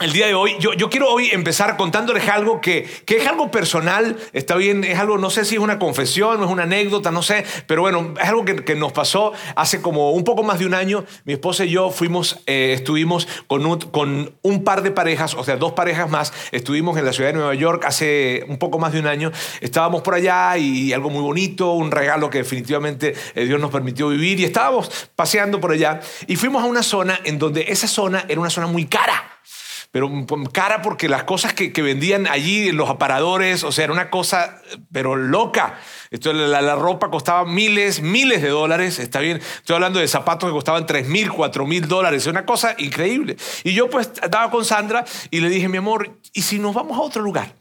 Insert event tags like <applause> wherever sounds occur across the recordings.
el día de hoy, yo, yo, quiero hoy empezar contándoles algo que, que, es algo personal, está bien, es algo, no sé si es una confesión es una anécdota, no sé, pero bueno, es algo que, que nos pasó hace como un poco más de un año. Mi esposa y yo fuimos, eh, estuvimos con un, con un par de parejas, o sea, dos parejas más, estuvimos en la ciudad de Nueva York hace un poco más de un año, estábamos por allá y algo muy bonito, un regalo que definitivamente eh, Dios nos permitió vivir y estábamos paseando por allá. Y fuimos a una zona en donde esa zona era una zona muy cara pero cara porque las cosas que, vendían allí en los aparadores, o sea, era una cosa, pero loca. Esto, la, ropa costaba miles, miles de dólares, está bien. Estoy hablando de zapatos que costaban tres mil, cuatro mil dólares, es una cosa increíble. Y yo pues estaba con Sandra y le dije, mi amor, ¿y si nos vamos a otro lugar?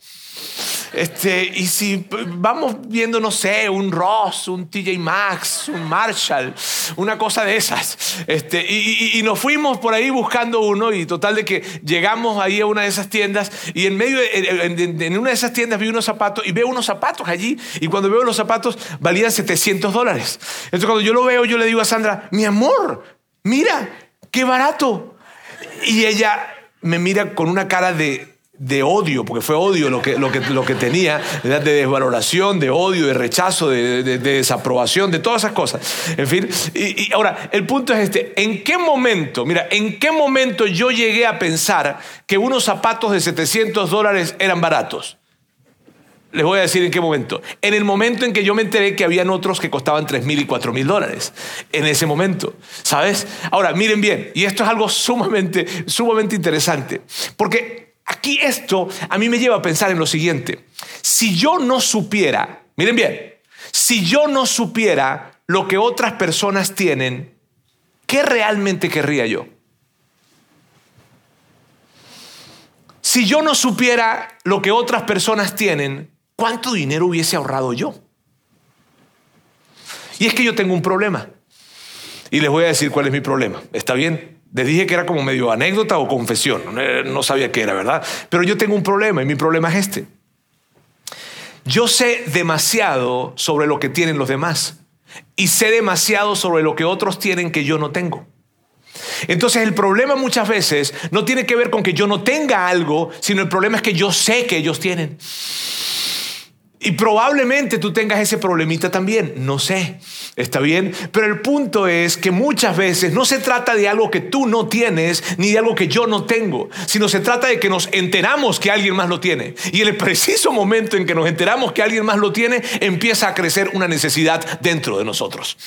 Este, y si vamos viendo, no sé, un Ross, un TJ Maxx, un Marshall, una cosa de esas. Este, y, nos fuimos por ahí buscando uno y total de que llegamos ahí a una de esas tiendas y en medio, en, una de esas tiendas vi unos zapatos y veo unos zapatos allí y cuando veo los zapatos valían 700 dólares. Entonces cuando yo lo veo, yo le digo a Sandra, mi amor, mira, qué barato. Y ella me mira con una cara de, de odio, porque fue odio lo que, lo que, lo que tenía, de desvaloración, de odio, de rechazo, de, desaprobación, de todas esas cosas. En fin, y, ahora, el punto es este, ¿en qué momento, mira, en qué momento yo llegué a pensar que unos zapatos de 700 dólares eran baratos? Les voy a decir en qué momento. En el momento en que yo me enteré que habían otros que costaban 3 mil y 4 mil dólares. En ese momento. ¿Sabes? Ahora, miren bien, y esto es algo sumamente, sumamente interesante. Porque Aquí esto a mí me lleva a pensar en lo siguiente. Si yo no supiera, miren bien, si yo no supiera lo que otras personas tienen, ¿qué realmente querría yo? Si yo no supiera lo que otras personas tienen, ¿cuánto dinero hubiese ahorrado yo? Y es que yo tengo un problema. Y les voy a decir cuál es mi problema. ¿Está bien? Les dije que era como medio anécdota o confesión. No sabía qué era, ¿verdad? Pero yo tengo un problema y mi problema es este. Yo sé demasiado sobre lo que tienen los demás y sé demasiado sobre lo que otros tienen que yo no tengo. Entonces el problema muchas veces no tiene que ver con que yo no tenga algo, sino el problema es que yo sé que ellos tienen. Y probablemente tú tengas ese problemita también, no sé, está bien, pero el punto es que muchas veces no se trata de algo que tú no tienes ni de algo que yo no tengo, sino se trata de que nos enteramos que alguien más lo tiene. Y en el preciso momento en que nos enteramos que alguien más lo tiene, empieza a crecer una necesidad dentro de nosotros.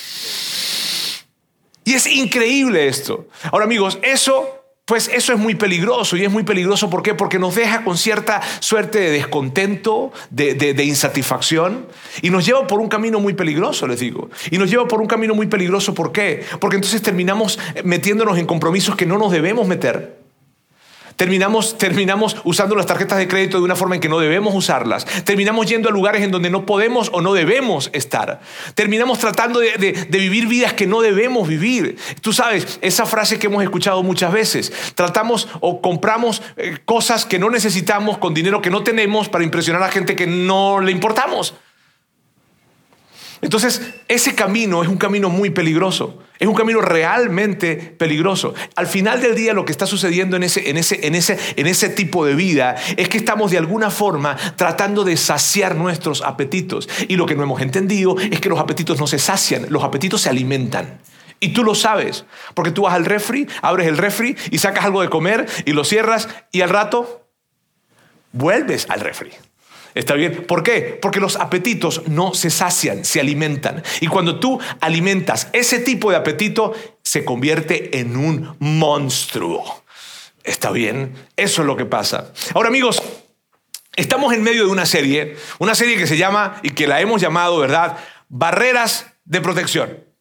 Y es increíble esto. Ahora amigos, eso pues eso es muy peligroso y es muy peligroso ¿por? Porque nos deja con cierta suerte de descontento, de, insatisfacción y nos lleva por un camino muy peligroso, les digo. Y nos lleva por un camino muy peligroso ¿por qué? Porque entonces terminamos metiéndonos en compromisos que no nos debemos meter. Terminamos, terminamos usando las tarjetas de crédito de una forma en que no debemos usarlas. Terminamos yendo a lugares en donde no podemos o no debemos estar. Terminamos tratando de, vivir vidas que no debemos vivir. Tú sabes, esa frase que hemos escuchado muchas veces. Tratamos o compramos eh, cosas que no necesitamos con dinero que no tenemos para impresionar a gente que no le importamos. Entonces, ese camino es un camino muy peligroso, es un camino realmente peligroso. Al final del día lo que está sucediendo en ese, en ese, en ese, en ese tipo de vida es que estamos de alguna forma tratando de saciar nuestros apetitos. Y lo que no hemos entendido es que los apetitos no se sacian, los apetitos se alimentan. Y tú lo sabes, porque tú vas al refri, abres el refri y sacas algo de comer y lo cierras y al rato vuelves al refri. ¿Está bien? ¿Por qué? Porque los apetitos no se sacian, se alimentan. Y cuando tú alimentas ese tipo de apetito, se convierte en un monstruo. ¿Está bien? Eso es lo que pasa. Ahora amigos, estamos en medio de una serie, una serie que se llama y que la hemos llamado, ¿verdad? Barreras de protección.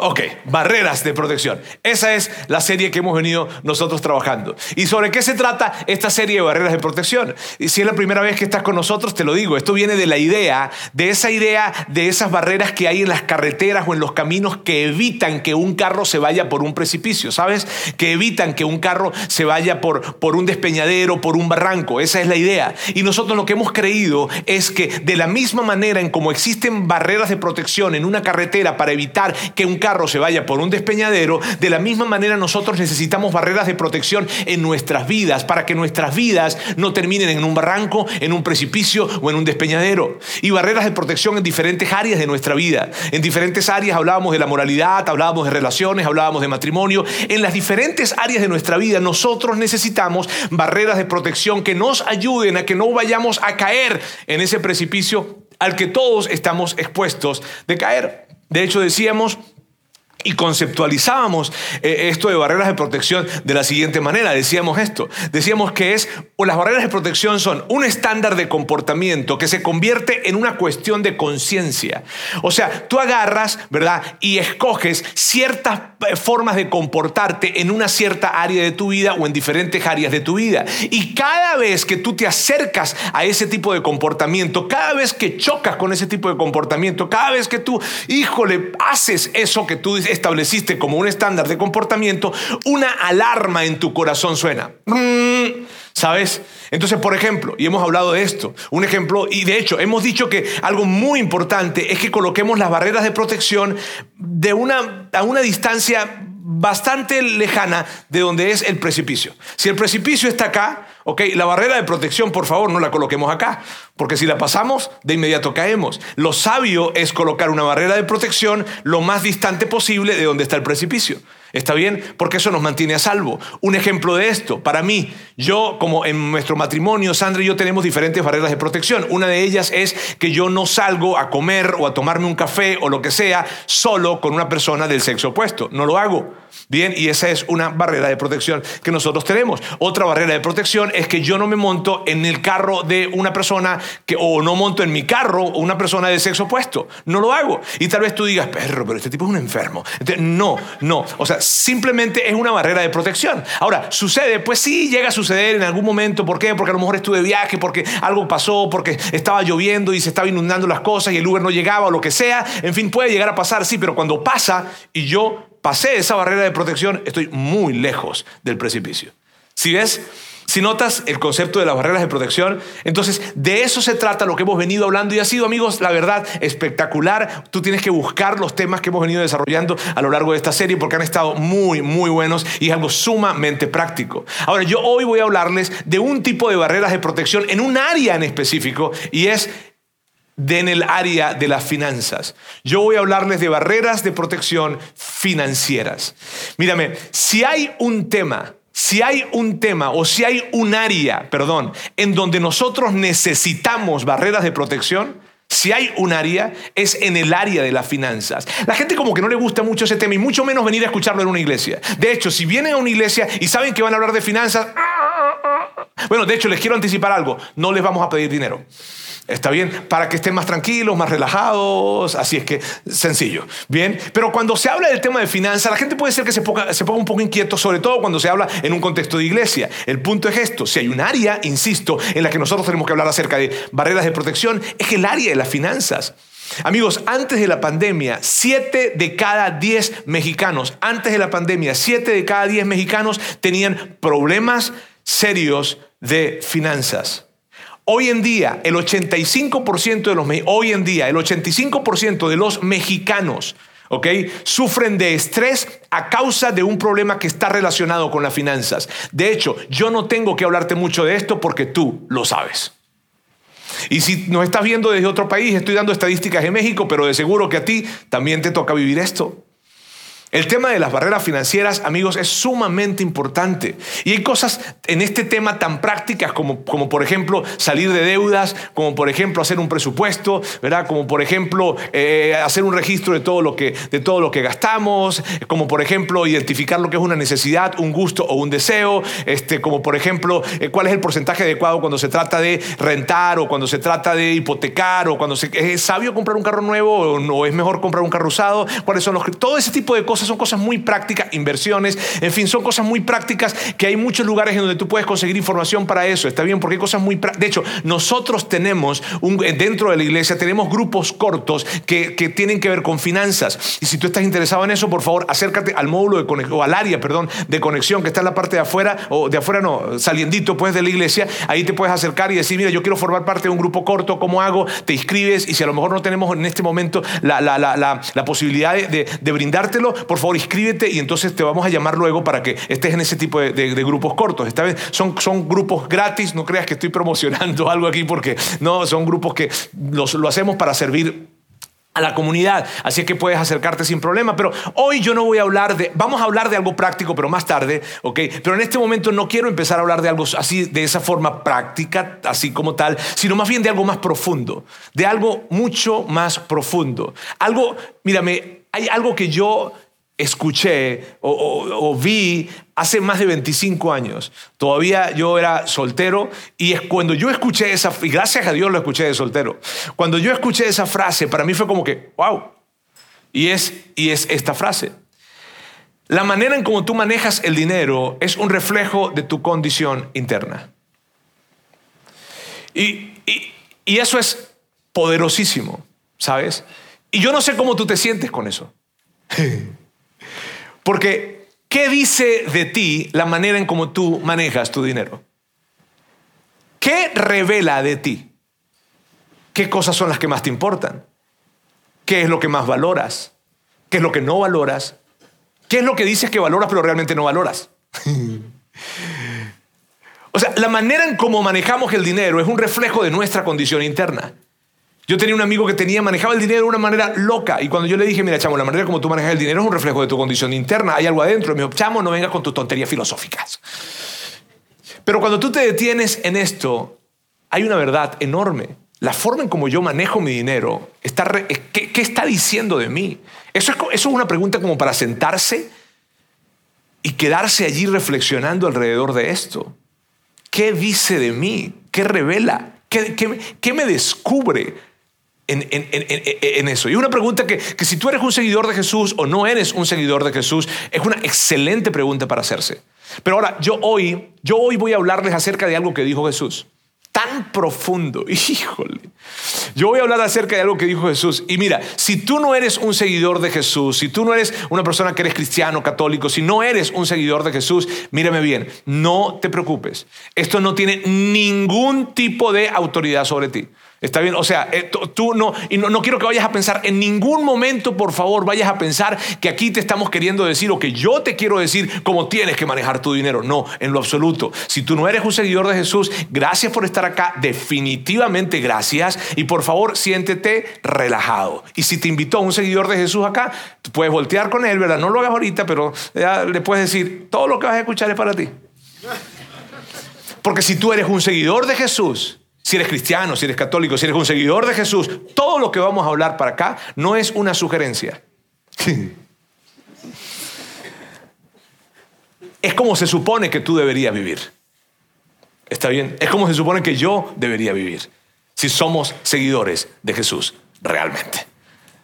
Ok, barreras de protección. Esa es la serie que hemos venido nosotros trabajando. ¿Y sobre qué se trata esta serie de barreras de protección? Y si es la primera vez que estás con nosotros, te lo digo, esto viene de la idea, de esa idea de esas barreras que hay en las carreteras o en los caminos que evitan que un carro se vaya por un precipicio, ¿sabes? Que evitan que un carro se vaya por, por un despeñadero, por un barranco. Esa es la idea. Y nosotros lo que hemos creído es que de la misma manera en como existen barreras de protección en una carretera para evitar que un carro carro se vaya por un despeñadero, de la misma manera nosotros necesitamos barreras de protección en nuestras vidas para que nuestras vidas no terminen en un barranco, en un precipicio o en un despeñadero. Y barreras de protección en diferentes áreas de nuestra vida. En diferentes áreas hablábamos de la moralidad, hablábamos de relaciones, hablábamos de matrimonio. En las diferentes áreas de nuestra vida nosotros necesitamos barreras de protección que nos ayuden a que no vayamos a caer en ese precipicio al que todos estamos expuestos de caer. De hecho decíamos y conceptualizábamos eh, esto de barreras de protección de la siguiente manera. Decíamos esto. Decíamos que es, o las barreras de protección son un estándar de comportamiento que se convierte en una cuestión de conciencia. O sea, tú agarras, ¿verdad? Y escoges ciertas eh, formas de comportarte en una cierta área de tu vida o en diferentes áreas de tu vida. Y cada vez que tú te acercas a ese tipo de comportamiento, cada vez que chocas con ese tipo de comportamiento, cada vez que tú, híjole, haces eso que tú dices, estableciste como un estándar de comportamiento, una alarma en tu corazón suena. Mm, ¿Sabes? Entonces, por ejemplo, y hemos hablado de esto, un ejemplo, y de hecho hemos dicho que algo muy importante es que coloquemos las barreras de protección de una, a una distancia bastante lejana de donde es el precipicio. Si el precipicio está acá, ok, la barrera de protección, por favor, no la coloquemos acá, porque si la pasamos, de inmediato caemos. Lo sabio es colocar una barrera de protección lo más distante posible de donde está el precipicio. ¿Está bien? Porque eso nos mantiene a salvo. Un ejemplo de esto, para mí, yo como en nuestro matrimonio, Sandra y yo tenemos diferentes barreras de protección. Una de ellas es que yo no salgo a comer o a tomarme un café o lo que sea solo con una persona del sexo opuesto. No lo hago. Bien, y esa es una barrera de protección que nosotros tenemos. Otra barrera de protección es que yo no me monto en el carro de una persona que, o no monto en mi carro una persona del sexo opuesto. No lo hago. Y tal vez tú digas, perro, pero este tipo es un enfermo. no, no. O sea, simplemente es una barrera de protección. Ahora, sucede, pues sí, llega a suceder en algún momento. ¿Por qué? Porque a lo mejor estuve de viaje, porque algo pasó, porque estaba lloviendo y se estaba inundando las cosas y el Uber no llegaba o lo que sea. En fin, puede llegar a pasar, sí, pero cuando pasa y yo pasé esa barrera de protección, estoy muy lejos del precipicio. Si ves, si notas el concepto de las barreras de protección, entonces de eso se trata lo que hemos venido hablando y ha sido, amigos, la verdad, espectacular. Tú tienes que buscar los temas que hemos venido desarrollando a lo largo de esta serie porque han estado muy, muy buenos y es algo sumamente práctico. Ahora, yo hoy voy a hablarles de un tipo de barreras de protección en un área en específico y es de en el área de las finanzas. Yo voy a hablarles de barreras de protección financieras. Mírame, si hay un tema, si hay un tema o si hay un área, perdón, en donde nosotros necesitamos barreras de protección, si hay un área, es en el área de las finanzas. La gente como que no le gusta mucho ese tema y mucho menos venir a escucharlo en una iglesia. De hecho, si vienen a una iglesia y saben que van a hablar de finanzas, bueno, de hecho les quiero anticipar algo, no les vamos a pedir dinero. Está bien, para que estén más tranquilos, más relajados, así es que sencillo. Bien, pero cuando se habla del tema de finanzas, la gente puede ser que se ponga, un poco inquieto, sobre todo cuando se habla en un contexto de iglesia. El punto es esto, si hay un área, insisto, en la que nosotros tenemos que hablar acerca de barreras de protección, es el área de las finanzas. Amigos, antes de la pandemia, 7 de cada 10 mexicanos, antes de la pandemia, 7 de cada 10 mexicanos tenían problemas serios de finanzas. Hoy en día, el 85% de los, hoy en día, el 85% de los mexicanos Sufren de estrés a causa de un problema que está relacionado con las finanzas. De hecho, yo no tengo que hablarte mucho de esto porque tú lo sabes. Y si nos estás viendo desde otro país, estoy dando estadísticas de México, pero de seguro que a ti también te toca vivir esto. El tema de las barreras financieras, amigos, es sumamente importante. Y hay cosas en este tema tan prácticas como, como por ejemplo, salir de deudas, como por ejemplo, hacer un presupuesto, ¿verdad? Como por ejemplo, eh, hacer un registro de todo, lo que, de todo lo que gastamos, como por ejemplo, identificar lo que es una necesidad, un gusto o un deseo, este, como por ejemplo, eh, cuál es el porcentaje adecuado cuando se trata de rentar o cuando se trata de hipotecar o cuando se, es sabio comprar un carro nuevo o no es mejor comprar un carro usado, cuáles son los... Todo ese tipo de cosas son cosas muy prácticas, inversiones, en fin, son cosas muy prácticas que hay muchos lugares en donde tú puedes conseguir información para eso, está bien, porque hay cosas muy prácticas. De hecho, nosotros tenemos, un, dentro de la iglesia, tenemos grupos cortos que, que, tienen que ver con finanzas. Y si tú estás interesado en eso, por favor, acércate al módulo de conexión, o al área, perdón, de conexión que está en la parte de afuera, o de afuera no, saliendito pues de la iglesia, ahí te puedes acercar y decir, mira, yo quiero formar parte de un grupo corto, ¿cómo hago? Te inscribes y si a lo mejor no tenemos en este momento la, la, la, la posibilidad de, de brindártelo, por favor inscríbete y entonces te vamos a llamar luego para que estés en ese tipo de, grupos cortos. Esta vez son, son grupos gratis, no creas que estoy promocionando <laughs> algo aquí porque no, son grupos que los, lo hacemos para servir a la comunidad, así que puedes acercarte sin problema, pero hoy yo no voy a hablar de, vamos a hablar de algo práctico, pero más tarde, ¿ok? Pero en este momento no quiero empezar a hablar de algo así, de esa forma práctica, así como tal, sino más bien de algo más profundo, de algo mucho más profundo. Algo, mírame, hay algo que yo escuché o, vi hace más de 25 años. Todavía yo era soltero y es cuando yo escuché esa, y gracias a Dios lo escuché de soltero, cuando yo escuché esa frase, para mí fue como que, wow. Y es, y es esta frase. La manera en cómo tú manejas el dinero es un reflejo de tu condición interna. Y, y eso es poderosísimo, ¿sabes? Y yo no sé cómo tú te sientes con eso. <laughs> Porque, ¿qué dice de ti la manera en cómo tú manejas tu dinero? ¿Qué revela de ti? ¿Qué cosas son las que más te importan? ¿Qué es lo que más valoras? ¿Qué es lo que no valoras? ¿Qué es lo que dices que valoras pero realmente no valoras? <laughs> o sea, la manera en cómo manejamos el dinero es un reflejo de nuestra condición interna. Yo tenía un amigo que tenía, manejaba el dinero de una manera loca. Y cuando yo le dije, mira, chamo, la manera como tú manejas el dinero es un reflejo de tu condición interna. Hay algo adentro. Me dijo, chamo, no vengas con tus tonterías filosóficas. Pero cuando tú te detienes en esto, hay una verdad enorme. La forma en como yo manejo mi dinero, está ¿qué, está diciendo de mí? Eso es, eso es una pregunta como para sentarse y quedarse allí reflexionando alrededor de esto. ¿Qué dice de mí? ¿Qué revela? ¿Qué, qué, qué me descubre? En, eso. Y una pregunta que, que, si tú eres un seguidor de Jesús o no eres un seguidor de Jesús, es una excelente pregunta para hacerse. Pero ahora, yo hoy, yo hoy voy a hablarles acerca de algo que dijo Jesús. Tan profundo, <laughs> híjole. Yo voy a hablar acerca de algo que dijo Jesús. Y mira, si tú no eres un seguidor de Jesús, si tú no eres una persona que eres cristiano, católico, si no eres un seguidor de Jesús, mírame bien, no te preocupes. Esto no tiene ningún tipo de autoridad sobre ti. Está bien, o sea, eh, tú no, y no, quiero que vayas a pensar, en ningún momento, por favor, vayas a pensar que aquí te estamos queriendo decir o que yo te quiero decir cómo tienes que manejar tu dinero. No, en lo absoluto. Si tú no eres un seguidor de Jesús, gracias por estar acá, definitivamente gracias. Y por favor, siéntete relajado. Y si te invitó un seguidor de Jesús acá, puedes voltear con él, ¿verdad? No lo hagas ahorita, pero le puedes decir, todo lo que vas a escuchar es para ti. Porque si tú eres un seguidor de Jesús, si eres cristiano, si eres católico, si eres un seguidor de Jesús, todo lo que vamos a hablar para acá no es una sugerencia. <laughs> es como se supone que tú deberías vivir. ¿Está bien? Es como se supone que yo debería vivir si somos seguidores de Jesús realmente.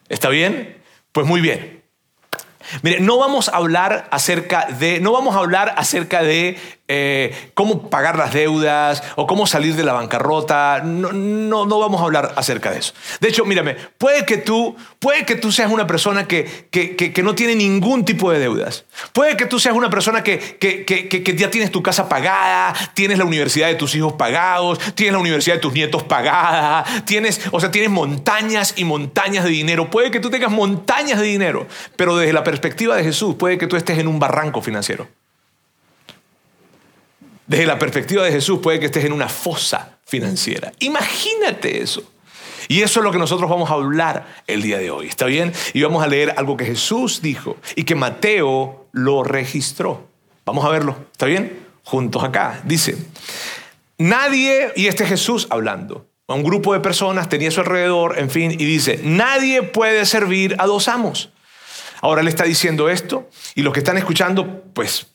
¿Está bien? Pues muy bien. Mire, no vamos a hablar acerca de, no vamos a hablar acerca de eh, cómo pagar las deudas o cómo salir de la bancarrota. No, no, no, vamos a hablar acerca de eso. De hecho, mírame, puede que tú, puede que tú seas una persona que, que, que, no tiene ningún tipo de deudas. Puede que tú seas una persona que, ya tienes tu casa pagada, tienes la universidad de tus hijos pagados, tienes la universidad de tus nietos pagada, tienes, o sea, tienes montañas y montañas de dinero. Puede que tú tengas montañas de dinero, pero desde la perspectiva de Jesús, puede que tú estés en un barranco financiero. Desde la perspectiva de Jesús puede que estés en una fosa financiera. Imagínate eso. Y eso es lo que nosotros vamos a hablar el día de hoy, ¿está bien? Y vamos a leer algo que Jesús dijo y que Mateo lo registró. Vamos a verlo, ¿está bien? Juntos acá. Dice, nadie, y este Jesús hablando, a un grupo de personas tenía a su alrededor, en fin, y dice, nadie puede servir a dos amos. Ahora le está diciendo esto y los que están escuchando, pues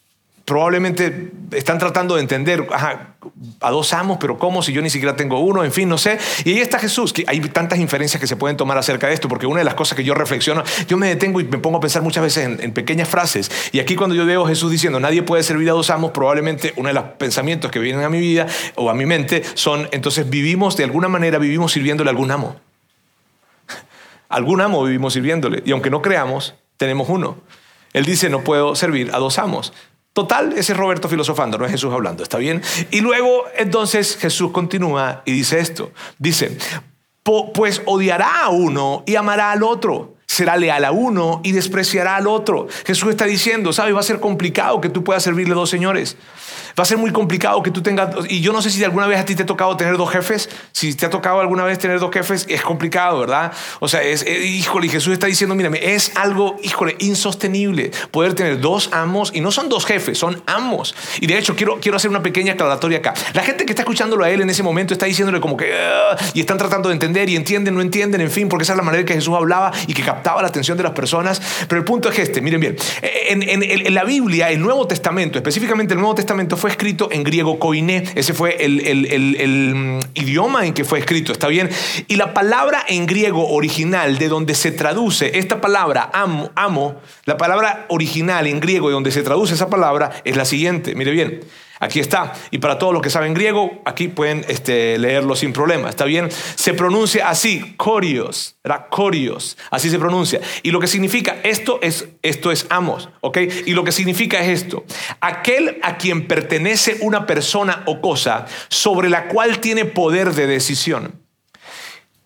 probablemente están tratando de entender a dos amos, pero ¿cómo si yo ni siquiera tengo uno? En fin, no sé. Y ahí está Jesús, que hay tantas inferencias que se pueden tomar acerca de esto, porque una de las cosas que yo reflexiono, yo me detengo y me pongo a pensar muchas veces en, en pequeñas frases. Y aquí cuando yo veo a Jesús diciendo, nadie puede servir a dos amos, probablemente uno de los pensamientos que vienen a mi vida o a mi mente son, entonces vivimos, de alguna manera vivimos sirviéndole a algún amo. <laughs> Algún amo vivimos sirviéndole. Y aunque no creamos, tenemos uno. Él dice, no puedo servir a dos amos. Total, ese es Roberto filosofando, no es Jesús hablando, ¿está bien? Y luego entonces Jesús continúa y dice esto. Dice, pues odiará a uno y amará al otro será leal a uno y despreciará al otro. Jesús está diciendo, ¿sabes? Va a ser complicado que tú puedas servirle a dos señores. Va a ser muy complicado que tú tengas, y yo no sé si alguna vez a ti te ha tocado tener dos jefes, si te ha tocado alguna vez tener dos jefes, es complicado, ¿verdad? O sea, es, eh, híjole, Jesús está diciendo, mírame, es algo, híjole, insostenible poder tener dos amos, y no son dos jefes, son amos. Y de hecho, quiero, quiero hacer una pequeña aclaratoria acá. La gente que está escuchándolo a él en ese momento está diciéndole como que, y están tratando de entender, y entienden, no entienden, en fin, porque esa es la manera que Jesús hablaba y que captaba la atención de las personas. Pero el punto es este, miren bien, en, en la Biblia, el Nuevo Testamento, específicamente el Nuevo Testamento, fue escrito en griego koiné. Ese fue el, mm, idioma en que fue escrito, ¿está bien? Y la palabra en griego original, de donde se traduce esta palabra amo, amo, la palabra original en griego de donde se traduce esa palabra es la siguiente. Mire bien. Aquí está. Y para todos los que saben griego, aquí pueden este, leerlo sin problema. ¿Está bien? Se pronuncia así, corios. ¿verdad? Corios. Así se pronuncia. Y lo que significa, esto es, esto es amos. ¿Ok? Y lo que significa es esto. Aquel a quien pertenece una persona o cosa sobre la cual tiene poder de decisión.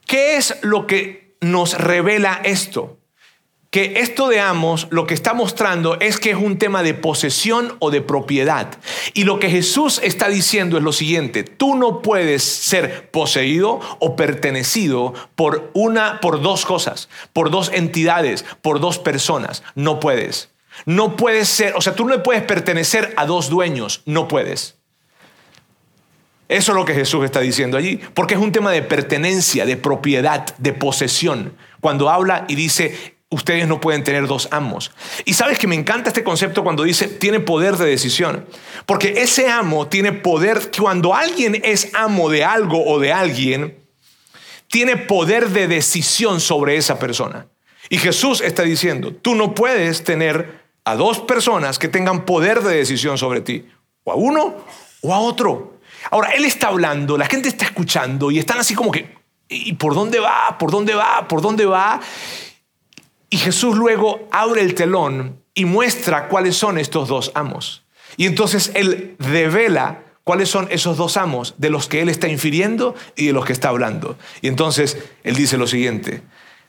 ¿Qué es lo que nos revela esto? Que esto de amos lo que está mostrando es que es un tema de posesión o de propiedad. Y lo que Jesús está diciendo es lo siguiente, tú no puedes ser poseído o pertenecido por una por dos cosas, por dos entidades, por dos personas, no puedes. No puedes ser, o sea, tú no puedes pertenecer a dos dueños, no puedes. Eso es lo que Jesús está diciendo allí, porque es un tema de pertenencia, de propiedad, de posesión. Cuando habla y dice, ustedes no pueden tener dos amos. Y sabes que me encanta este concepto cuando dice tiene poder de decisión. Porque ese amo tiene poder, cuando alguien es amo de algo o de alguien, tiene poder de decisión sobre esa persona. Y Jesús está diciendo, tú no puedes tener a dos personas que tengan poder de decisión sobre ti, o a uno o a otro. Ahora, Él está hablando, la gente está escuchando y están así como que, ¿y por dónde va? ¿Por dónde va? ¿Por dónde va? Y Jesús luego abre el telón y muestra cuáles son estos dos amos. Y entonces Él revela cuáles son esos dos amos de los que Él está infiriendo y de los que está hablando. Y entonces Él dice lo siguiente,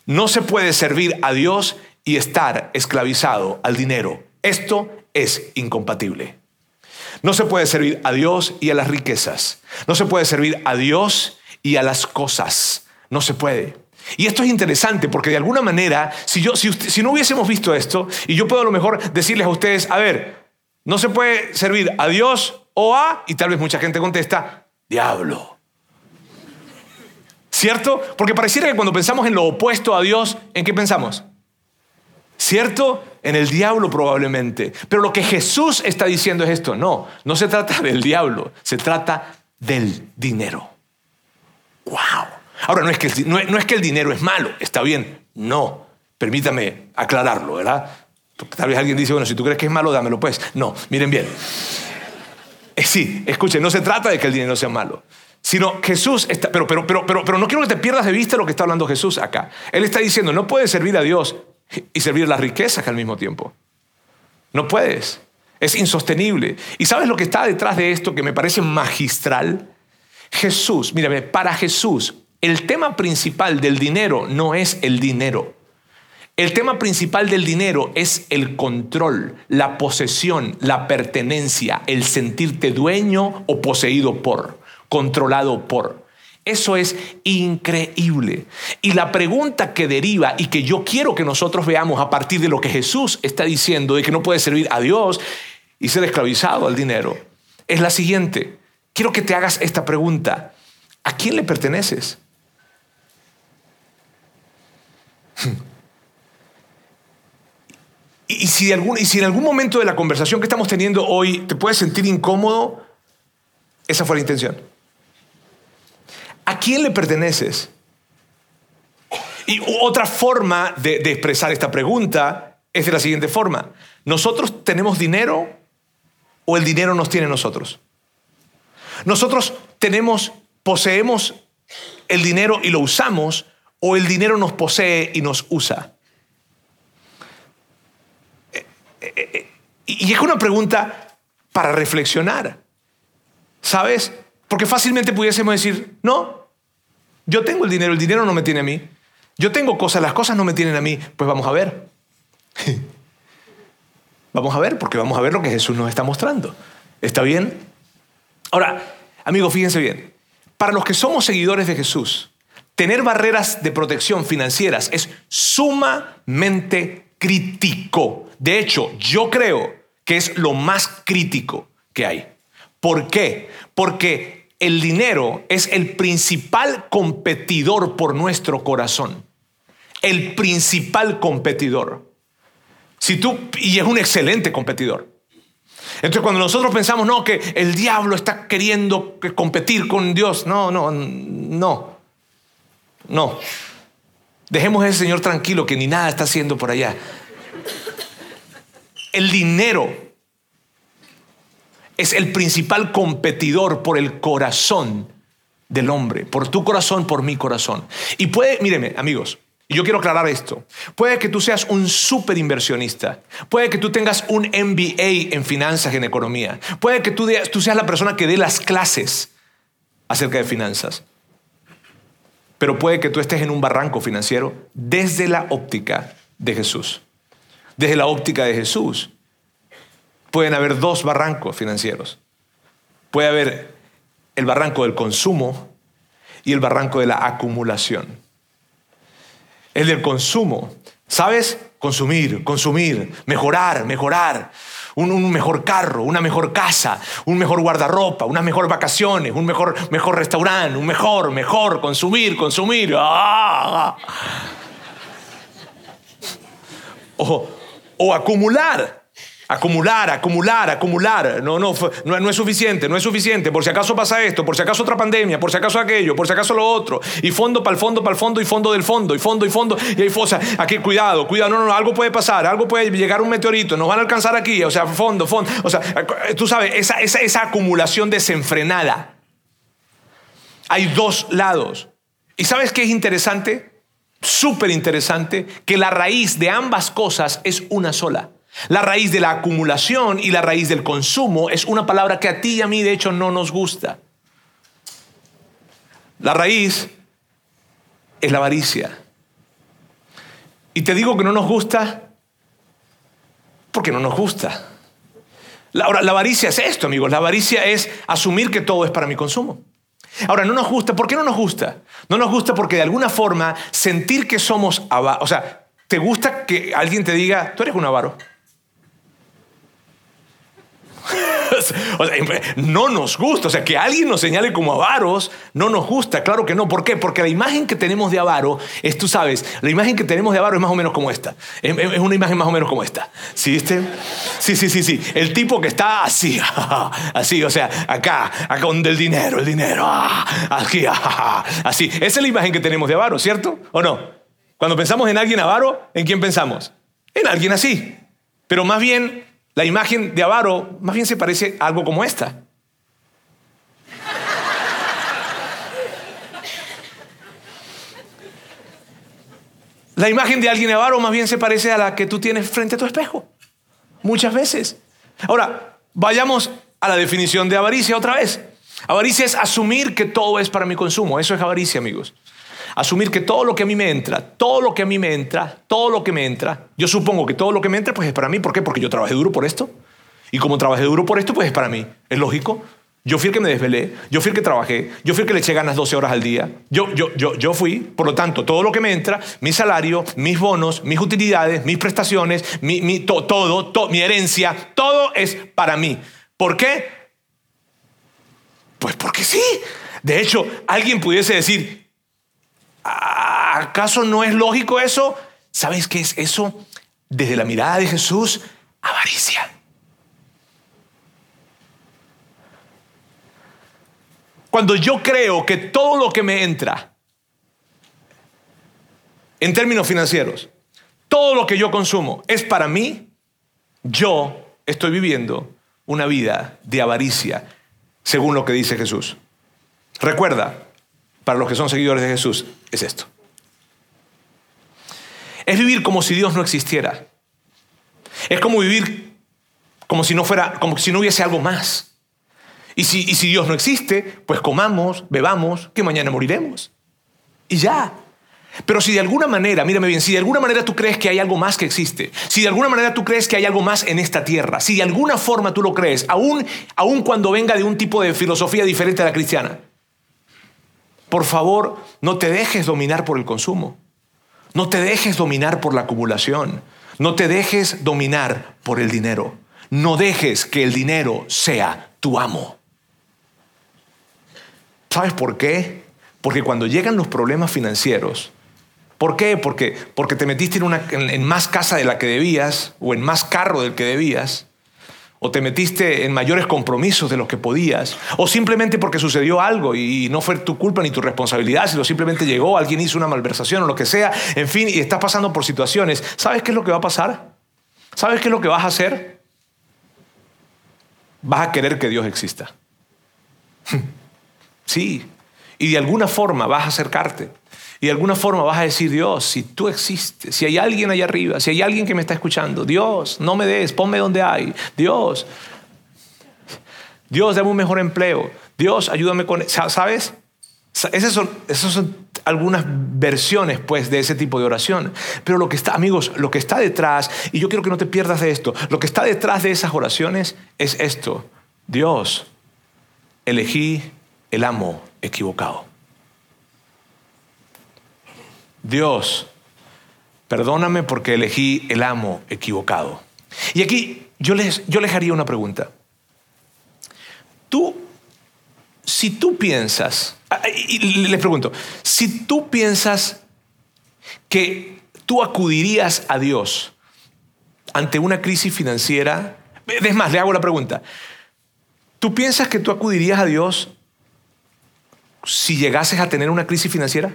no se puede servir a Dios y estar esclavizado al dinero. Esto es incompatible. No se puede servir a Dios y a las riquezas. No se puede servir a Dios y a las cosas. No se puede. Y esto es interesante porque de alguna manera, si, yo, si, si no hubiésemos visto esto, y yo puedo a lo mejor decirles a ustedes, a ver, no se puede servir a Dios o a, y tal vez mucha gente contesta, diablo. ¿Cierto? Porque pareciera que cuando pensamos en lo opuesto a Dios, ¿en qué pensamos? ¿Cierto? En el diablo probablemente. Pero lo que Jesús está diciendo es esto. No, no se trata del diablo, se trata del dinero. ¡Wow! Ahora, no es, que el, no, es que el dinero es malo, está bien, no. Permítame aclararlo, ¿verdad? Tal vez alguien dice, bueno, si tú crees que es malo, dámelo pues. No, miren bien. Eh, sí, escuchen, no se trata de que el dinero sea malo, sino Jesús está, pero, pero, pero, pero, pero no quiero que te pierdas de vista lo que está hablando Jesús acá. Él está diciendo, no puedes servir a Dios y servir las riquezas al mismo tiempo. No puedes. Es insostenible. ¿Y sabes lo que está detrás de esto que me parece magistral? Jesús, mírame, para Jesús, el tema principal del dinero no es el dinero. El tema principal del dinero es el control, la posesión, la pertenencia, el sentirte dueño o poseído por, controlado por. Eso es increíble. Y la pregunta que deriva y que yo quiero que nosotros veamos a partir de lo que Jesús está diciendo de que no puede servir a Dios y ser esclavizado al dinero es la siguiente. Quiero que te hagas esta pregunta. ¿A quién le perteneces? Y, si, en algún momento de la conversación que estamos teniendo hoy te puedes sentir incómodo, esa fue la intención. ¿A quién le perteneces? Y otra forma de, de expresar esta pregunta es de la siguiente forma. ¿Nosotros tenemos dinero o el dinero nos tiene nosotros? Nosotros tenemos, poseemos el dinero y lo usamos o el dinero nos posee y nos usa. Eh, eh, eh, y es una pregunta para reflexionar. ¿Sabes? Porque fácilmente pudiésemos decir, no, yo tengo el dinero, el dinero no me tiene a mí. Yo tengo cosas, las cosas no me tienen a mí. Pues vamos a ver. <laughs> vamos a ver, porque vamos a ver lo que Jesús nos está mostrando. ¿Está bien? Ahora, amigos, fíjense bien. Para los que somos seguidores de Jesús, tener barreras de protección financieras es sumamente crítico. De hecho, yo creo que es lo más crítico que hay. ¿Por qué? Porque el dinero es el principal competidor por nuestro corazón. El principal competidor. Si tú, y es un excelente competidor. Entonces cuando nosotros pensamos, no, que el diablo está queriendo competir con Dios, no, no, no, no. Dejemos a ese Señor tranquilo que ni nada está haciendo por allá. El dinero es el principal competidor por el corazón del hombre, por tu corazón, por mi corazón. Y puede, míreme, amigos, yo quiero aclarar esto. Puede que tú seas un super inversionista. Puede que tú tengas un MBA en finanzas en economía. Puede que tú seas la persona que dé las clases acerca de finanzas. Pero puede que tú estés en un barranco financiero desde la óptica de Jesús. Desde la óptica de Jesús pueden haber dos barrancos financieros. Puede haber el barranco del consumo y el barranco de la acumulación. El del consumo, ¿sabes? Consumir, consumir, mejorar, mejorar. Un, mejor carro, una mejor casa, un mejor guardarropa, unas mejores vacaciones, un mejor, mejor restaurante, un mejor, mejor, consumir, consumir. ¡Ah! O, o acumular. Acumular, acumular, acumular. No, no, no, es suficiente, no es suficiente. Por si acaso pasa esto, por si acaso otra pandemia, por si acaso aquello, por si acaso lo otro. Y fondo para el fondo, para el fondo y fondo del fondo, y fondo y fondo. Y hay fosa. Aquí, cuidado, cuidado. No, no, no, algo puede pasar, algo puede llegar un meteorito, nos van a alcanzar aquí. O sea, fondo, fondo. O sea, tú sabes, esa, esa, esa acumulación desenfrenada. Hay dos lados. ¿Y sabes qué es interesante? Súper interesante, que la raíz de ambas cosas es una sola. La raíz de la acumulación y la raíz del consumo es una palabra que a ti y a mí de hecho no nos gusta. La raíz es la avaricia. Y te digo que no nos gusta porque no nos gusta. Ahora, la avaricia es esto, amigos. La avaricia es asumir que todo es para mi consumo. Ahora, no nos gusta. ¿Por qué no nos gusta? No nos gusta porque de alguna forma sentir que somos avaros. O sea, ¿te gusta que alguien te diga, tú eres un avaro? <laughs> no nos gusta. O sea, que alguien nos señale como avaros no nos gusta. Claro que no. ¿Por qué? Porque la imagen que tenemos de avaro es, tú sabes, la imagen que tenemos de avaro es más o menos como esta. Es, una imagen más o menos como esta. ¿Sí viste? Sí, sí, sí, sí. El tipo que está así, <laughs> así, o sea, acá, acá donde el dinero, el dinero, ah, aquí, así. Esa es la imagen que tenemos de avaro, ¿cierto? ¿O no? Cuando pensamos en alguien avaro, ¿en quién pensamos? En alguien así. Pero más bien la imagen de avaro más bien se parece a algo como esta. La imagen de alguien avaro más bien se parece a la que tú tienes frente a tu espejo. Muchas veces. Ahora, vayamos a la definición de avaricia otra vez. Avaricia es asumir que todo es para mi consumo. Eso es avaricia, amigos. Asumir que todo lo que a mí me entra, todo lo que a mí me entra, todo lo que me entra, yo supongo que todo lo que me entra pues es para mí. ¿Por qué? Porque yo trabajé duro por esto. Y como trabajé duro por esto, pues es para mí. Es lógico. Yo fui el que me desvelé, yo fui el que trabajé, yo fui el que le eché ganas 12 horas al día. Yo, yo, yo, yo fui, por lo tanto, todo lo que me entra, mi salario, mis bonos, mis utilidades, mis prestaciones, mi, mi todo, mi herencia, todo es para mí. ¿Por qué? Pues porque sí. De hecho, alguien pudiese decir, ¿acaso no es lógico eso? ¿Sabes qué es eso? Desde la mirada de Jesús, avaricia. Cuando yo creo que todo lo que me entra, en términos financieros, todo lo que yo consumo es para mí, yo estoy viviendo una vida de avaricia, según lo que dice Jesús. Recuerda, para los que son seguidores de Jesús, es esto. Es vivir como si Dios no existiera. Es como vivir como si no fuera, como si no hubiese algo más. Y si, Dios no existe, pues comamos, bebamos, que mañana moriremos. Y ya. Pero si de alguna manera, mírame bien, si de alguna manera tú crees que hay algo más que existe, si de alguna manera tú crees que hay algo más en esta tierra, si de alguna forma tú lo crees, aún, aún cuando venga de un tipo de filosofía diferente a la cristiana, por favor, no te dejes dominar por el consumo, no te dejes dominar por la acumulación, no te dejes dominar por el dinero, no dejes que el dinero sea tu amo. ¿Sabes por qué? Porque cuando llegan los problemas financieros, ¿por qué? Porque, porque te metiste en, en, más casa de la que debías, o en más carro del que debías, o te metiste en mayores compromisos de los que podías, o simplemente porque sucedió algo y no fue tu culpa ni tu responsabilidad, sino simplemente llegó, alguien hizo una malversación o lo que sea, en fin, y estás pasando por situaciones. ¿Sabes qué es lo que va a pasar? ¿Sabes qué es lo que vas a hacer? Vas a querer que Dios exista. <laughs> Sí. Y de alguna forma vas a acercarte. Y de alguna forma vas a decir, Dios, si tú existes, si hay alguien allá arriba, si hay alguien que me está escuchando, Dios, no me des, ponme donde hay. Dios, Dios, dame un mejor empleo. Dios, ayúdame con... ¿Sabes? Esas son, esas son algunas versiones pues de ese tipo de oración. Pero lo que está, amigos, lo que está detrás, y yo quiero que no te pierdas de esto, lo que está detrás de esas oraciones es esto. Dios, elegí el amo equivocado. Dios, perdóname porque elegí el amo equivocado. Y aquí yo les, yo les haría una pregunta. Tú, si tú piensas, ah, y les pregunto, si tú piensas que tú acudirías a Dios ante una crisis financiera, es más, le hago la pregunta, ¿tú piensas que tú acudirías a Dios si llegases a tener una crisis financiera?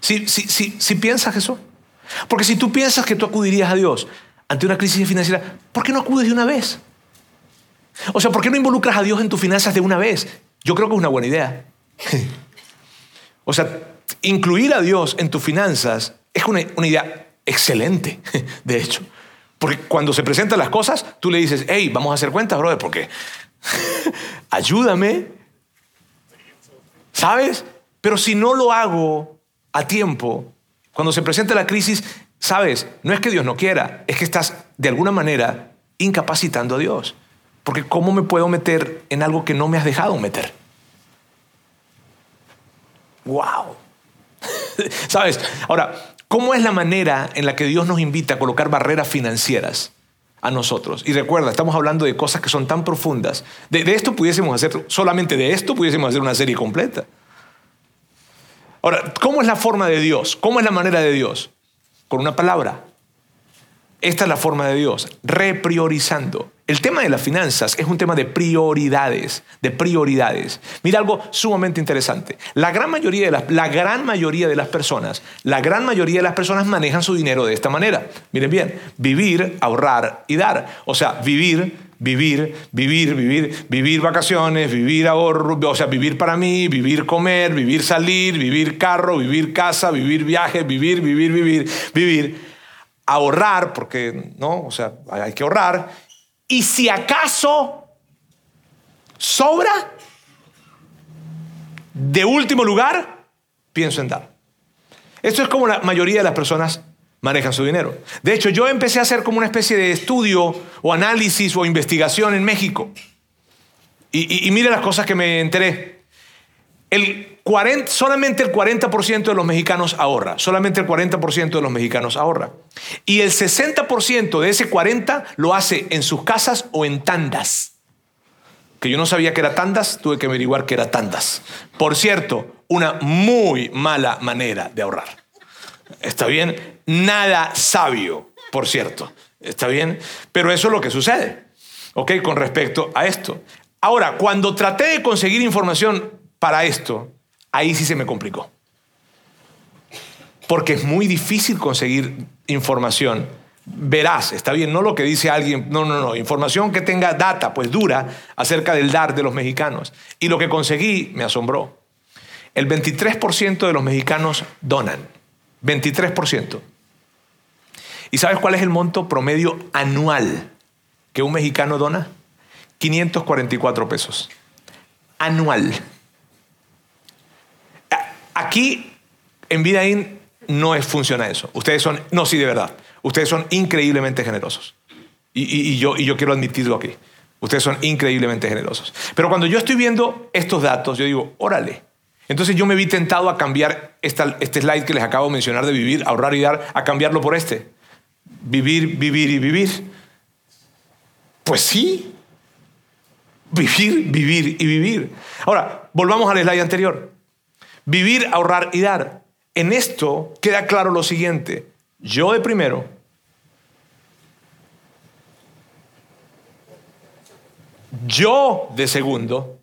Si, si, si, piensas eso. Porque si tú piensas que tú acudirías a Dios ante una crisis financiera, ¿por qué no acudes de una vez? O sea, ¿por qué no involucras a Dios en tus finanzas de una vez? Yo creo que es una buena idea. <laughs> o sea, incluir a Dios en tus finanzas es una, una idea excelente, <laughs> de hecho. Porque cuando se presentan las cosas, tú le dices, hey, vamos a hacer cuentas, brother, porque <laughs> ayúdame. ¿Sabes? Pero si no lo hago a tiempo, cuando se presenta la crisis, ¿sabes? No es que Dios no quiera, es que estás de alguna manera incapacitando a Dios. Porque ¿cómo me puedo meter en algo que no me has dejado meter? ¡Wow! <laughs> ¿Sabes? Ahora, ¿cómo es la manera en la que Dios nos invita a colocar barreras financieras? a nosotros. Y recuerda, estamos hablando de cosas que son tan profundas. De, esto pudiésemos hacer, solamente de esto pudiésemos hacer una serie completa. Ahora, ¿cómo es la forma de Dios? ¿Cómo es la manera de Dios? Con una palabra. Esta es la forma de Dios, repriorizando. El tema de las finanzas es un tema de prioridades, de prioridades. Mira algo sumamente interesante. La gran mayoría de las, la gran mayoría de las personas, la gran mayoría de las personas manejan su dinero de esta manera. Miren bien, vivir, ahorrar y dar. O sea, vivir, vivir, vivir, vivir, vivir vacaciones, vivir ahorro, o sea, vivir para mí, vivir comer, vivir salir, vivir carro, vivir casa, vivir viaje, vivir, vivir, vivir, vivir. Ahorrar, porque, ¿no? O sea, hay que ahorrar y si acaso sobra, de último lugar, pienso en dar. Esto es como la mayoría de las personas manejan su dinero. De hecho, yo empecé a hacer como una especie de estudio o análisis o investigación en México. Y, mire las cosas que me enteré. El 40, solamente el 40% de los mexicanos ahorra. Solamente el 40% de los mexicanos ahorra. Y el 60% de ese 40% lo hace en sus casas o en tandas. Que yo no sabía que era tandas, tuve que averiguar que era tandas. Por cierto, una muy mala manera de ahorrar. ¿Está bien? Nada sabio, por cierto. ¿Está bien? Pero eso es lo que sucede. ¿Ok? Con respecto a esto. Ahora, cuando traté de conseguir información para esto, ahí sí se me complicó. Porque es muy difícil conseguir información. Verás, está bien, no lo que dice alguien, no, no, no, información que tenga data, pues dura, acerca del dar de los mexicanos. Y lo que conseguí me asombró. El 23% de los mexicanos donan. 23%. ¿Y sabes cuál es el monto promedio anual que un mexicano dona? 544 pesos. Anual. Aquí en Vidaín no es, funciona eso. Ustedes son, no, sí, de verdad. Ustedes son increíblemente generosos. Y, yo, y yo quiero admitirlo aquí. Ustedes son increíblemente generosos. Pero cuando yo estoy viendo estos datos, yo digo, órale. Entonces yo me vi tentado a cambiar este slide que les acabo de mencionar de vivir, ahorrar y dar, a cambiarlo por este. Vivir, vivir y vivir. Pues sí, Vivir, vivir y vivir. Ahora, volvamos al slide anterior. Vivir, ahorrar y dar. En esto queda claro lo siguiente. Yo de primero, yo de segundo,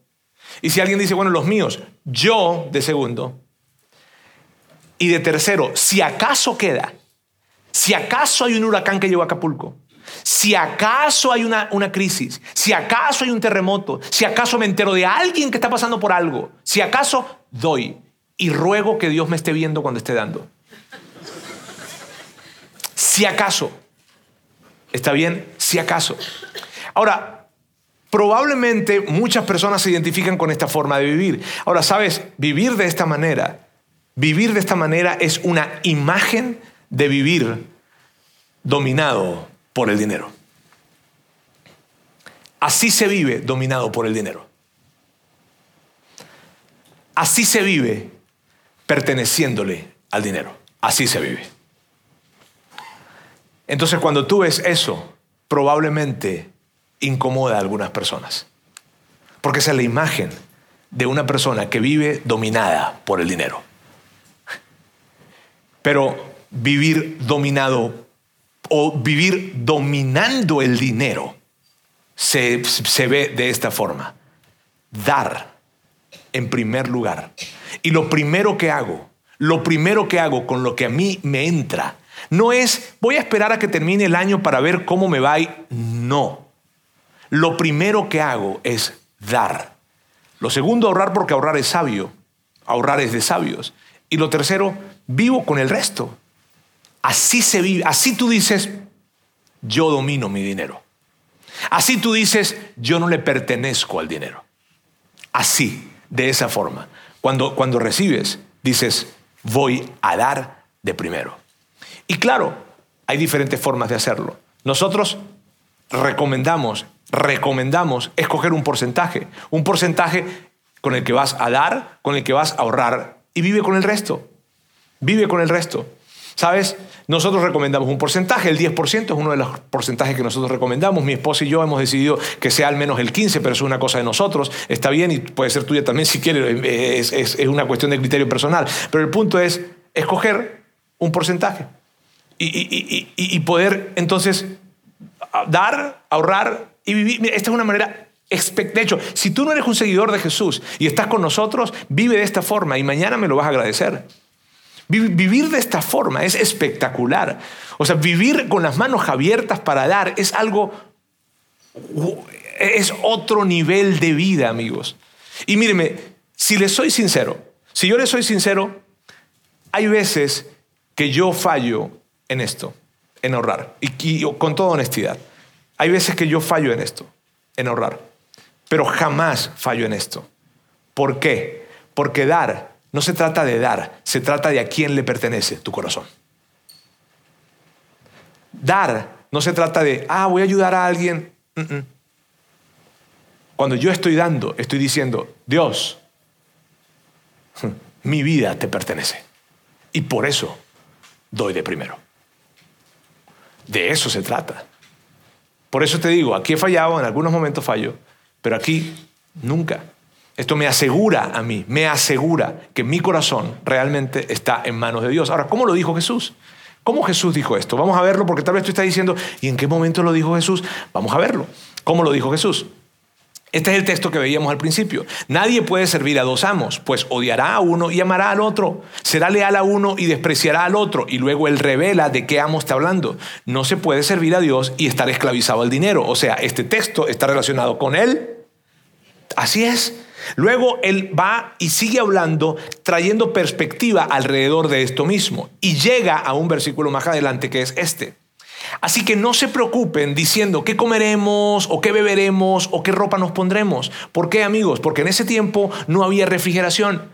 y si alguien dice, bueno, los míos, yo de segundo, y de tercero, si acaso queda, si acaso hay un huracán que llegó a Acapulco, si acaso hay una, una, crisis, si acaso hay un terremoto, si acaso me entero de alguien que está pasando por algo, si acaso doy y ruego que Dios me esté viendo cuando esté dando. Si acaso. ¿Está bien? Si acaso. Ahora, probablemente muchas personas se identifican con esta forma de vivir. Ahora, ¿sabes? Vivir de esta manera, vivir de esta manera es una imagen de vivir dominado por el dinero. Así se vive dominado por el dinero. Así se vive perteneciéndole al dinero. Así se vive. Entonces cuando tú ves eso, probablemente incomoda a algunas personas. Porque esa es la imagen de una persona que vive dominada por el dinero. Pero vivir dominado o vivir dominando el dinero se, ve de esta forma. Dar en primer lugar. Y lo primero que hago, lo primero que hago con lo que a mí me entra, no es voy a esperar a que termine el año para ver cómo me va. No. Lo primero que hago es dar. Lo segundo, ahorrar porque ahorrar es sabio. Ahorrar es de sabios. Y lo tercero, vivo con el resto. Así se vive, así tú dices, yo domino mi dinero. Así tú dices, yo no le pertenezco al dinero. Así, de esa forma. Cuando, cuando recibes, dices, voy a dar de primero. Y claro, hay diferentes formas de hacerlo. Nosotros recomendamos, recomendamos escoger un porcentaje, un porcentaje con el que vas a dar, con el que vas a ahorrar y vive con el resto. Vive con el resto. ¿Sabes? Nosotros recomendamos un porcentaje, el 10% es uno de los porcentajes que nosotros recomendamos. Mi esposa y yo hemos decidido que sea al menos el 15%, pero es una cosa de nosotros. Está bien y puede ser tuya también si quieres, es, una cuestión de criterio personal. Pero el punto es escoger un porcentaje y, poder entonces dar, ahorrar y vivir. esta es una manera de hecho, si tú no eres un seguidor de Jesús y estás con nosotros, vive de esta forma y mañana me lo vas a agradecer. Vivir de esta forma es espectacular. O sea, vivir con las manos abiertas para dar es algo, es otro nivel de vida, amigos. Y míreme, si les soy sincero, si yo les soy sincero, hay veces que yo fallo en esto, en ahorrar, y, con toda honestidad. Hay veces que yo fallo en esto, en ahorrar, pero jamás fallo en esto. ¿Por qué? Porque dar no se trata de dar, se trata de a quién le pertenece tu corazón. Dar no se trata de, ah, voy a ayudar a alguien. Cuando yo estoy dando, estoy diciendo, Dios, <laughs> mi vida te pertenece. Y por eso doy de primero. De eso se trata. Por eso te digo, aquí he fallado, en algunos momentos fallo, pero aquí nunca. Esto me asegura a mí, me asegura que mi corazón realmente está en manos de Dios. Ahora, ¿cómo lo dijo Jesús? ¿Cómo Jesús dijo esto? Vamos a verlo porque tal vez tú estás diciendo, ¿y en qué momento lo dijo Jesús? Vamos a verlo. ¿Cómo lo dijo Jesús? Este es el texto que veíamos al principio. Nadie puede servir a dos amos, pues odiará a uno y amará al otro. Será leal a uno y despreciará al otro. Y luego él revela de qué amo está hablando. No se puede servir a Dios y estar esclavizado al dinero. O sea, este texto está relacionado con él. Así es. Luego él va y sigue hablando, trayendo perspectiva alrededor de esto mismo. Y llega a un versículo más adelante que es este. Así que no se preocupen diciendo qué comeremos o qué beberemos o qué ropa nos pondremos. ¿Por qué amigos? Porque en ese tiempo no había refrigeración.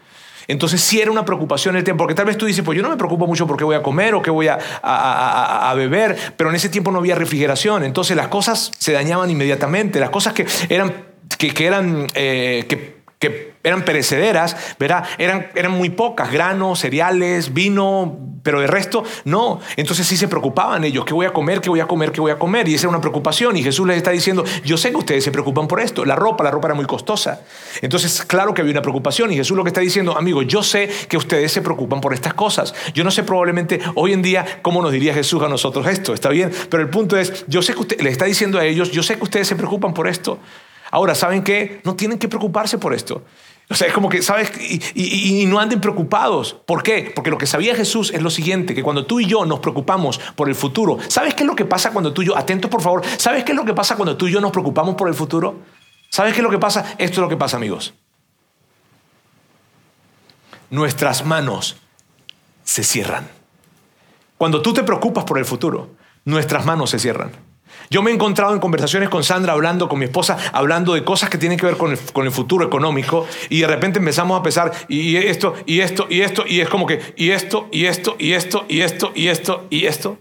Entonces sí era una preocupación el tiempo, porque tal vez tú dices, pues yo no me preocupo mucho por qué voy a comer o qué voy a, beber, pero en ese tiempo no había refrigeración, entonces las cosas se dañaban inmediatamente, las cosas que eran, que, eran, eh, que eran perecederas, ¿verdad? Eran, eran muy pocas, granos, cereales, vino, pero de resto no. Entonces sí se preocupaban ellos, ¿qué voy a comer? ¿Qué voy a comer? ¿Qué voy a comer? Y esa era una preocupación. Y Jesús les está diciendo, yo sé que ustedes se preocupan por esto. La ropa, la ropa era muy costosa. Entonces, claro que había una preocupación. Y Jesús lo que está diciendo, amigos, yo sé que ustedes se preocupan por estas cosas. Yo no sé probablemente hoy en día cómo nos diría Jesús a nosotros esto, ¿está bien? Pero el punto es, yo sé que usted le está diciendo a ellos, yo sé que ustedes se preocupan por esto. Ahora, ¿saben qué? No tienen que preocuparse por esto. O sea, es como que, ¿sabes? Y, no anden preocupados. ¿Por qué? Porque lo que sabía Jesús es lo siguiente, que cuando tú y yo nos preocupamos por el futuro, ¿sabes qué es lo que pasa cuando tú y yo, atentos por favor, ¿sabes qué es lo que pasa cuando tú y yo nos preocupamos por el futuro? ¿Sabes qué es lo que pasa? Esto es lo que pasa, amigos. Nuestras manos se cierran. Cuando tú te preocupas por el futuro, nuestras manos se cierran. Yo me he encontrado en conversaciones con Sandra hablando con mi esposa, hablando de cosas que tienen que ver con el, futuro económico y de repente empezamos a pensar y esto, y esto, y esto, y es como que, y esto, y esto, y esto, y esto, y esto, y esto.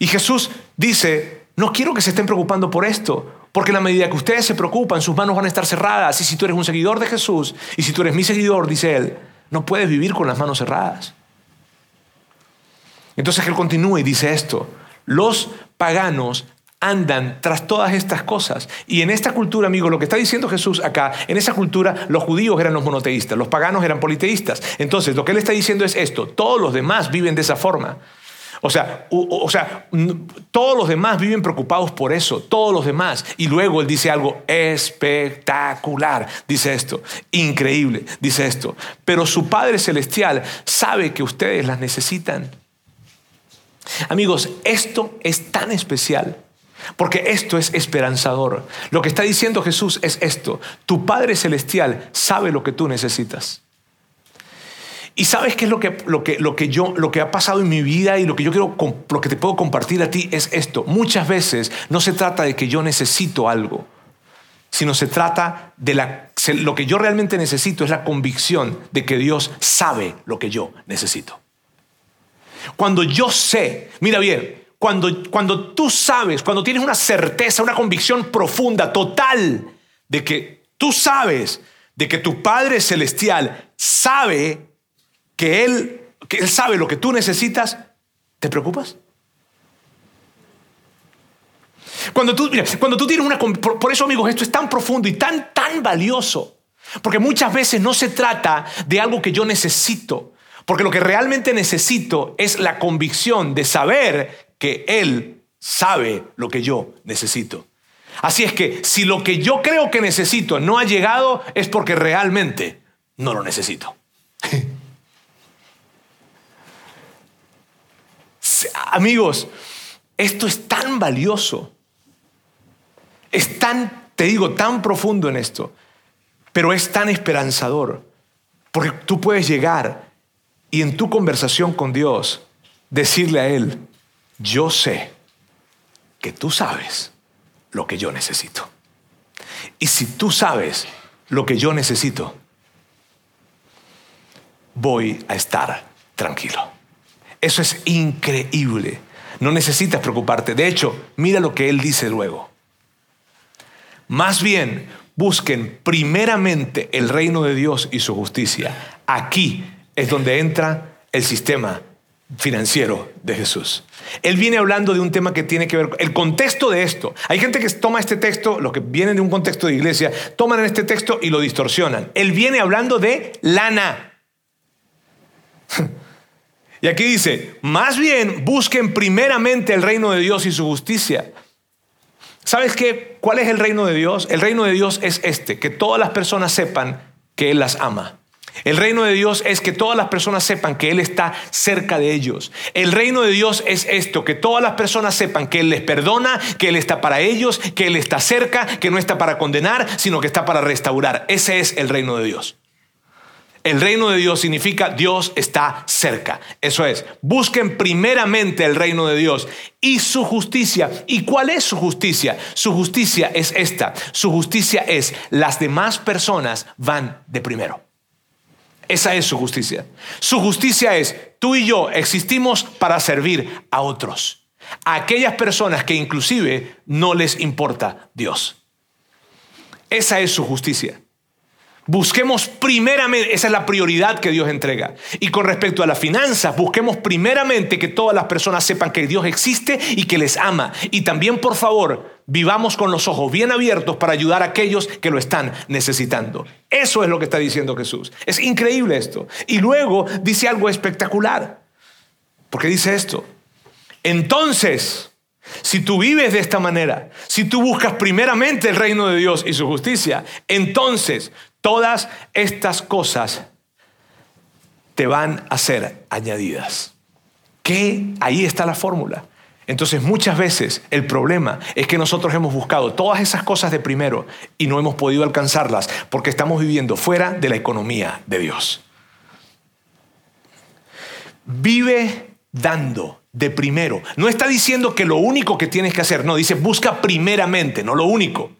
Y Jesús dice, no quiero que se estén preocupando por esto, porque en la medida que ustedes se preocupan, sus manos van a estar cerradas. Y si tú eres un seguidor de Jesús, y si tú eres mi seguidor, dice él, no puedes vivir con las manos cerradas. Entonces él continúa y dice esto, los paganos andan tras todas estas cosas. Y en esta cultura, amigo, lo que está diciendo Jesús acá, en esa cultura los judíos eran los monoteístas, los paganos eran politeístas. Entonces, lo que él está diciendo es esto, todos los demás viven de esa forma. O sea, o, sea, todos los demás viven preocupados por eso, todos los demás. Y luego él dice algo espectacular, dice esto, increíble, dice esto. Pero su Padre Celestial sabe que ustedes las necesitan. Amigos, esto es tan especial. Porque esto es esperanzador. Lo que está diciendo Jesús es esto. Tu Padre Celestial sabe lo que tú necesitas. Y sabes qué es lo que, lo que, lo que yo, lo que ha pasado en mi vida y lo que yo quiero, lo que te puedo compartir a ti es esto. Muchas veces no se trata de que yo necesito algo, sino se trata de la, lo que yo realmente necesito es la convicción de que Dios sabe lo que yo necesito. Cuando yo sé, mira bien, cuando, cuando tú sabes, cuando tienes una certeza, una convicción profunda, total, de que tú sabes, de que tu Padre Celestial sabe que Él, que Él sabe lo que tú necesitas, ¿te preocupas? Cuando tú, cuando tú tienes una... Por, por eso, amigos, esto es tan profundo y tan, tan valioso. Porque muchas veces no se trata de algo que yo necesito, porque lo que realmente necesito es la convicción de saber que Él sabe lo que yo necesito. Así es que si lo que yo creo que necesito no ha llegado, es porque realmente no lo necesito. Amigos, esto es tan valioso, es tan, te digo, tan profundo en esto, pero es tan esperanzador, porque tú puedes llegar y en tu conversación con Dios decirle a Él, yo sé que tú sabes lo que yo necesito. Y si tú sabes lo que yo necesito, voy a estar tranquilo. Eso es increíble. No necesitas preocuparte. De hecho, mira lo que Él dice luego. Más bien, busquen primeramente el reino de Dios y su justicia. Aquí es donde entra el sistema financiero de Jesús. Él viene hablando de un tema que tiene que ver el contexto de esto. Hay gente que toma este texto, los que vienen de un contexto de iglesia, toman este texto y lo distorsionan. Él viene hablando de lana. <laughs> Y aquí dice, más bien busquen primeramente el reino de Dios y su justicia. ¿Sabes qué? ¿Cuál es el reino de Dios? El reino de Dios es este, que todas las personas sepan que Él las ama. El reino de Dios es que todas las personas sepan que Él está cerca de ellos. El reino de Dios es esto, que todas las personas sepan que Él les perdona, que Él está para ellos, que Él está cerca, que no está para condenar, sino que está para restaurar. Ese es el reino de Dios. El reino de Dios significa Dios está cerca. Eso es, busquen primeramente el reino de Dios y su justicia. ¿Y cuál es su justicia? Su justicia es esta. Su justicia es las demás personas van de primero. Esa es su justicia. Su justicia es, tú y yo existimos para servir a otros, a aquellas personas que inclusive no les importa Dios. Esa es su justicia. Busquemos primeramente, esa es la prioridad que Dios entrega. Y con respecto a las finanzas, busquemos primeramente que todas las personas sepan que Dios existe y que les ama. Y también, por favor, vivamos con los ojos bien abiertos para ayudar a aquellos que lo están necesitando. Eso es lo que está diciendo Jesús. Es increíble esto. Y luego dice algo espectacular. Porque dice esto. Entonces, si tú vives de esta manera, si tú buscas primeramente el reino de Dios y su justicia, entonces Todas estas cosas te van a ser añadidas. Que ahí está la fórmula. Entonces muchas veces el problema es que nosotros hemos buscado todas esas cosas de primero y no hemos podido alcanzarlas porque estamos viviendo fuera de la economía de Dios. Vive dando de primero. No está diciendo que lo único que tienes que hacer, no, dice busca primeramente, no lo único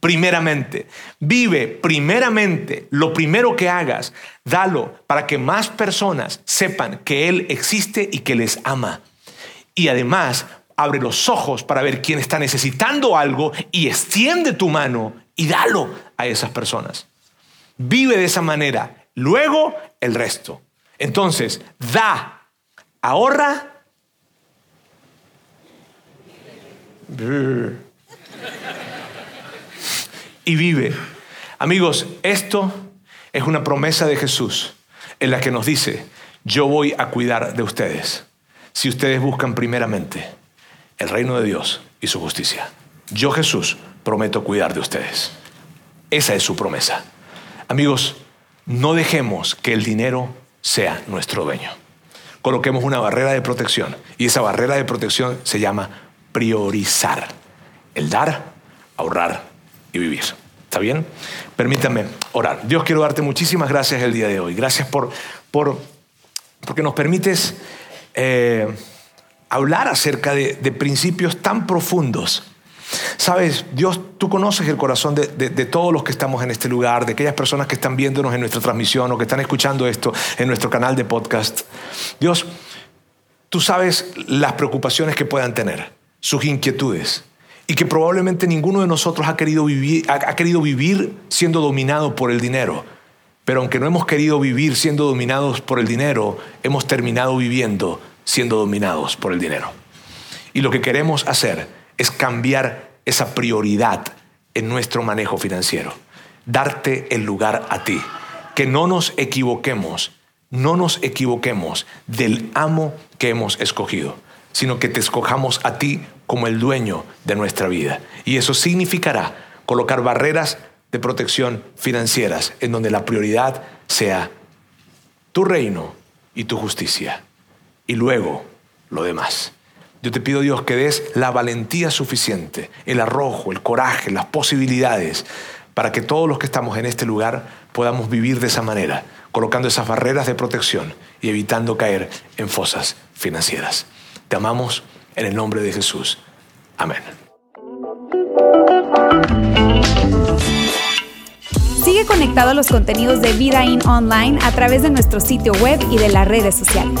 primeramente. Vive primeramente lo primero que hagas, dalo para que más personas sepan que Él existe y que les ama. Y además, abre los ojos para ver quién está necesitando algo y extiende tu mano y dalo a esas personas. Vive de esa manera. Luego, el resto. Entonces, da, ahorra y vive. Amigos, esto es una promesa de Jesús en la que nos dice, yo voy a cuidar de ustedes si ustedes buscan primeramente el reino de Dios y su justicia. Yo Jesús prometo cuidar de ustedes. Esa es su promesa. Amigos, no dejemos que el dinero sea nuestro dueño. Coloquemos una barrera de protección y esa barrera de protección se llama priorizar. El dar, ahorrar y vivir. ¿Está bien? Permítame orar. Dios, quiero darte muchísimas gracias el día de hoy. Gracias por, por porque nos permites eh, hablar acerca de, principios tan profundos. Sabes, Dios, tú conoces el corazón de, todos los que estamos en este lugar, de aquellas personas que están viéndonos en nuestra transmisión o que están escuchando esto en nuestro canal de podcast. Dios, tú sabes las preocupaciones que puedan tener, sus inquietudes y que probablemente ninguno de nosotros ha querido vivir, ha, querido vivir siendo dominado por el dinero. Pero aunque no hemos querido vivir siendo dominados por el dinero, hemos terminado viviendo siendo dominados por el dinero. Y lo que queremos hacer es cambiar esa prioridad en nuestro manejo financiero, darte el lugar a ti, que no nos equivoquemos, no nos equivoquemos del amo que hemos escogido, sino que te escojamos a ti como el dueño de nuestra vida. Y eso significará colocar barreras de protección financieras en donde la prioridad sea tu reino y tu justicia. Y luego lo demás. Yo te pido Dios que des la valentía suficiente, el arrojo, el coraje, las posibilidades para que todos los que estamos en este lugar podamos vivir de esa manera, colocando esas barreras de protección y evitando caer en fosas financieras. Te amamos en el nombre de Jesús. Amén. Sigue conectado a los contenidos de Vida In Online a través de nuestro sitio web y de las redes sociales.